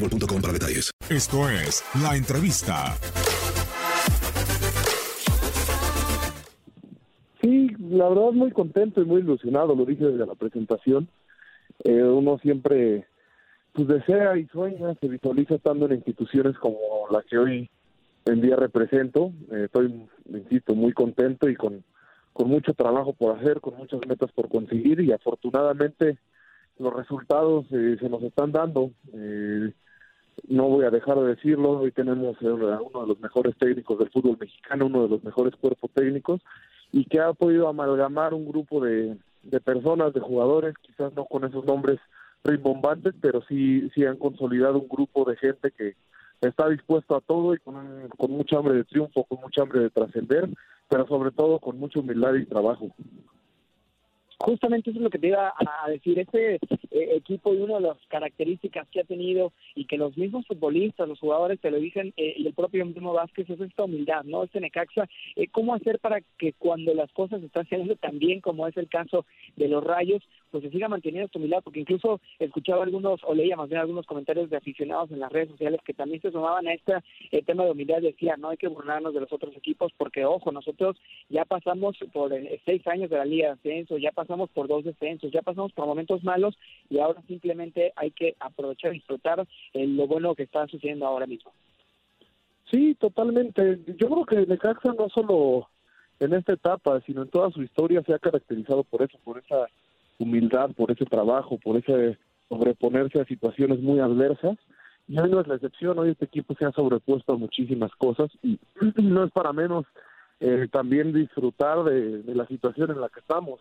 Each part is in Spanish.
boostmobile.com para detalles. Esto es La Entrevista. Sí, la verdad muy contento y muy ilusionado, lo dije desde la presentación. Eh, uno siempre pues desea y sueña, se visualiza estando en instituciones como la que hoy en día represento. Eh, estoy, insisto, muy contento y con, con mucho trabajo por hacer, con muchas metas por conseguir y afortunadamente los resultados eh, se nos están dando. Eh, no voy a dejar de decirlo, hoy tenemos a uno de los mejores técnicos del fútbol mexicano, uno de los mejores cuerpos técnicos, y que ha podido amalgamar un grupo de, de personas, de jugadores, quizás no con esos nombres rimbombantes, pero sí, sí han consolidado un grupo de gente que está dispuesto a todo y con, con mucha hambre de triunfo, con mucha hambre de trascender, pero sobre todo con mucha humildad y trabajo justamente eso es lo que te iba a decir. Este eh, equipo y una de las características que ha tenido y que los mismos futbolistas, los jugadores te lo dicen eh, y el propio mismo Vázquez es esta humildad, ¿no? Este Necaxa, eh, ¿cómo hacer para que cuando las cosas están haciendo tan bien como es el caso de los Rayos, pues se siga manteniendo esta humildad? Porque incluso escuchaba algunos, o leía más bien algunos comentarios de aficionados en las redes sociales que también se sumaban a este tema de humildad, decían, no hay que burlarnos de los otros equipos porque, ojo, nosotros ya pasamos por seis años de la Liga de Ascenso, ya pasamos por dos descensos, ya pasamos por momentos malos y ahora simplemente hay que aprovechar y disfrutar eh, lo bueno que está sucediendo ahora mismo. Sí, totalmente. Yo creo que Necaxa no solo en esta etapa, sino en toda su historia se ha caracterizado por eso, por esa humildad, por ese trabajo, por ese sobreponerse a situaciones muy adversas. Y hoy no es la excepción, hoy este equipo se ha sobrepuesto a muchísimas cosas y no es para menos eh, también disfrutar de, la situación en la que estamos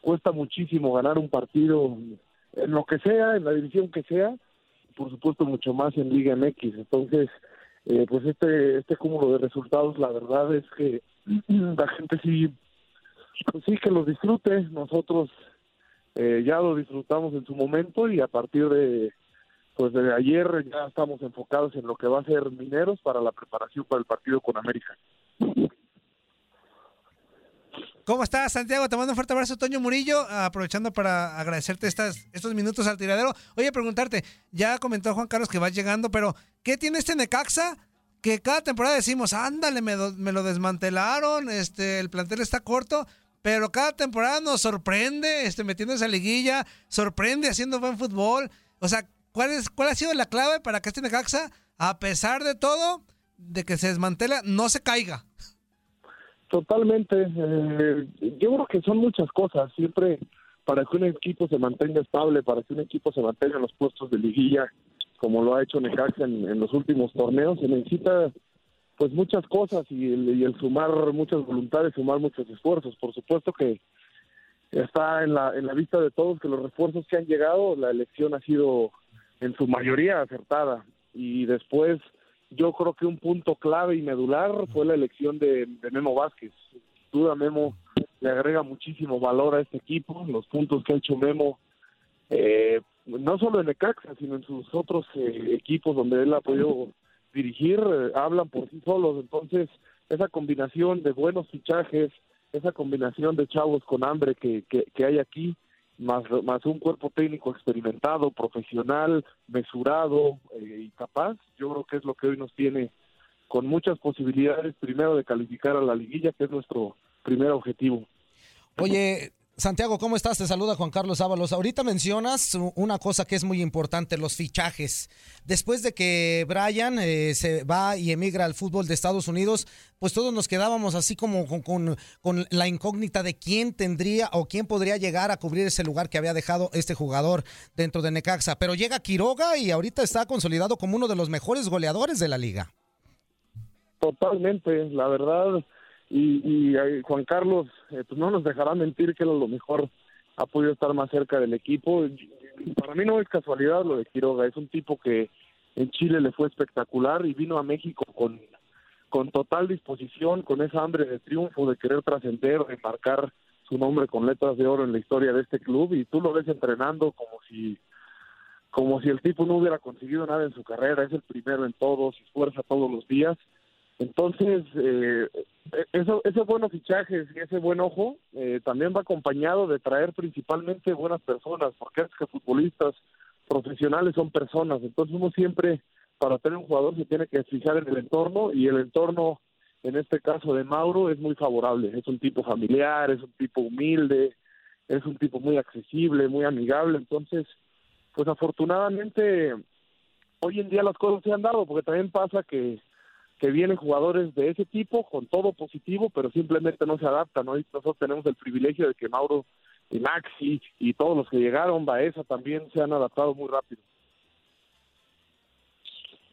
cuesta muchísimo ganar un partido en lo que sea, en la división que sea, por supuesto mucho más en Liga MX. Entonces, eh, pues este este cúmulo de resultados, la verdad es que la gente sí, pues sí que los disfrute. Nosotros eh, ya lo disfrutamos en su momento y a partir de pues de ayer ya estamos enfocados en lo que va a ser Mineros para la preparación para el partido con América. ¿Cómo estás, Santiago? Te mando un fuerte abrazo, Toño Murillo, aprovechando para agradecerte estas, estos minutos al tiradero. Oye, preguntarte, ya comentó Juan Carlos que va llegando, pero ¿qué tiene este Necaxa? Que cada temporada decimos, ándale, me, me lo desmantelaron, este, el plantel está corto, pero cada temporada nos sorprende, este, metiendo esa liguilla, sorprende haciendo buen fútbol. O sea, ¿cuál, es, ¿cuál ha sido la clave para que este Necaxa, a pesar de todo, de que se desmantela, no se caiga? Totalmente. Eh, yo creo que son muchas cosas. Siempre para que un equipo se mantenga estable, para que un equipo se mantenga en los puestos de liguilla, como lo ha hecho Necaxa en, los últimos torneos, se necesita pues muchas cosas y el, sumar muchas voluntades, sumar muchos esfuerzos. Por supuesto que está en la, en la vista de todos que los refuerzos que han llegado, la elección ha sido en su mayoría acertada. Y después yo creo que un punto clave y medular fue la elección de, de Memo Vázquez. Duda Memo le agrega muchísimo valor a este equipo, los puntos que ha hecho Memo, eh, no solo en Necaxa, sino en sus otros eh, equipos donde él ha podido dirigir, eh, hablan por sí solos. Entonces, esa combinación de buenos fichajes, esa combinación de chavos con hambre que, que, hay aquí, más, más un cuerpo técnico experimentado, profesional, mesurado eh, y capaz, yo creo que es lo que hoy nos tiene con muchas posibilidades, primero de calificar a la liguilla, que es nuestro primer objetivo. Oye, Santiago, ¿cómo estás? Te saluda Juan Carlos Ábalos. Ahorita mencionas una cosa que es muy importante, los fichajes. Después de que Brian eh, se va y emigra al fútbol de Estados Unidos, pues todos nos quedábamos así como con, con, con, la incógnita de quién tendría o quién podría llegar a cubrir ese lugar que había dejado este jugador dentro de Necaxa. Pero llega Quiroga y ahorita está consolidado como uno de los mejores goleadores de la liga. Totalmente, la verdad y, y eh, Juan Carlos eh, pues no nos dejará mentir que a lo mejor ha podido estar más cerca del equipo. Para mí no es casualidad lo de Quiroga, es un tipo que en Chile le fue espectacular y vino a México con, con total disposición, con esa hambre de triunfo, de querer trascender, de marcar su nombre con letras de oro en la historia de este club y tú lo ves entrenando como si como si el tipo no hubiera conseguido nada en su carrera, es el primero en todo, se esfuerza todos los días entonces, eh, eso, ese buenos fichajes y ese buen ojo eh, también va acompañado de traer principalmente buenas personas, porque es que futbolistas profesionales son personas. Entonces, uno siempre, para tener un jugador, se tiene que fijar en el entorno y el entorno, en este caso de Mauro, es muy favorable. Es un tipo familiar, es un tipo humilde, es un tipo muy accesible, muy amigable. Entonces, pues afortunadamente, hoy en día las cosas se han dado, porque también pasa que que vienen jugadores de ese tipo con todo positivo, pero simplemente no se adaptan. ¿no? nosotros tenemos el privilegio de que Mauro y Maxi y todos los que llegaron, Baeza también se han adaptado muy rápido.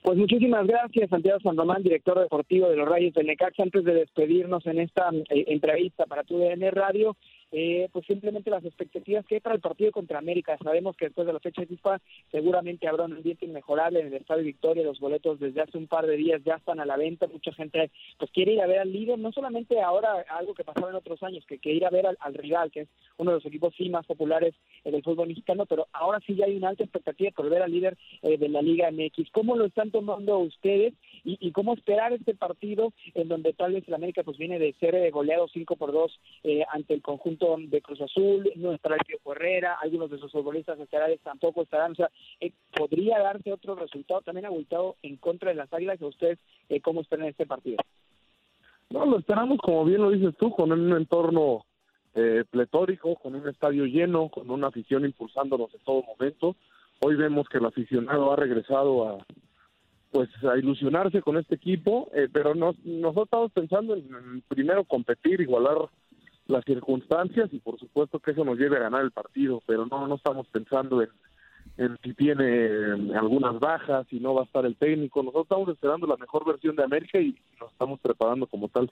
Pues muchísimas gracias, Santiago San Román, director deportivo de los Rayos de Necaxa. Antes de despedirnos en esta eh, entrevista para tu DN Radio, eh, pues simplemente las expectativas que hay para el partido contra América. Sabemos que después de la fecha de FIFA seguramente habrá un ambiente inmejorable en el Estadio Victoria. Los boletos desde hace un par de días ya están a la venta. Mucha gente pues quiere ir a ver al líder, no solamente ahora algo que pasaba en otros años, que, quiere ir a ver al, rival, que es uno de los equipos sí más populares en el fútbol mexicano, pero ahora sí ya hay una alta expectativa por ver al líder eh, de la Liga MX. ¿Cómo lo están tomando ustedes y, cómo esperar este partido en donde tal vez el América pues viene de ser eh, goleado 5 por 2 ante el conjunto de Cruz Azul, no estará el Herrera, algunos de sus futbolistas estelares tampoco estarán, o sea, eh, podría darse otro resultado también abultado en contra de las Águilas, ¿a ustedes eh, cómo esperan este partido? No, lo esperamos, como bien lo dices tú, con un entorno eh, pletórico, con un estadio lleno, con una afición impulsándonos en todo momento. Hoy vemos que el aficionado ha regresado a pues a ilusionarse con este equipo, eh, pero nos, nosotros estamos pensando en primero competir, igualar las circunstancias y por supuesto que eso nos lleve a ganar el partido, pero no, no estamos pensando en, en si tiene eh, algunas bajas, si no va a estar el técnico. Nosotros estamos esperando la mejor versión de América y nos estamos preparando como tal.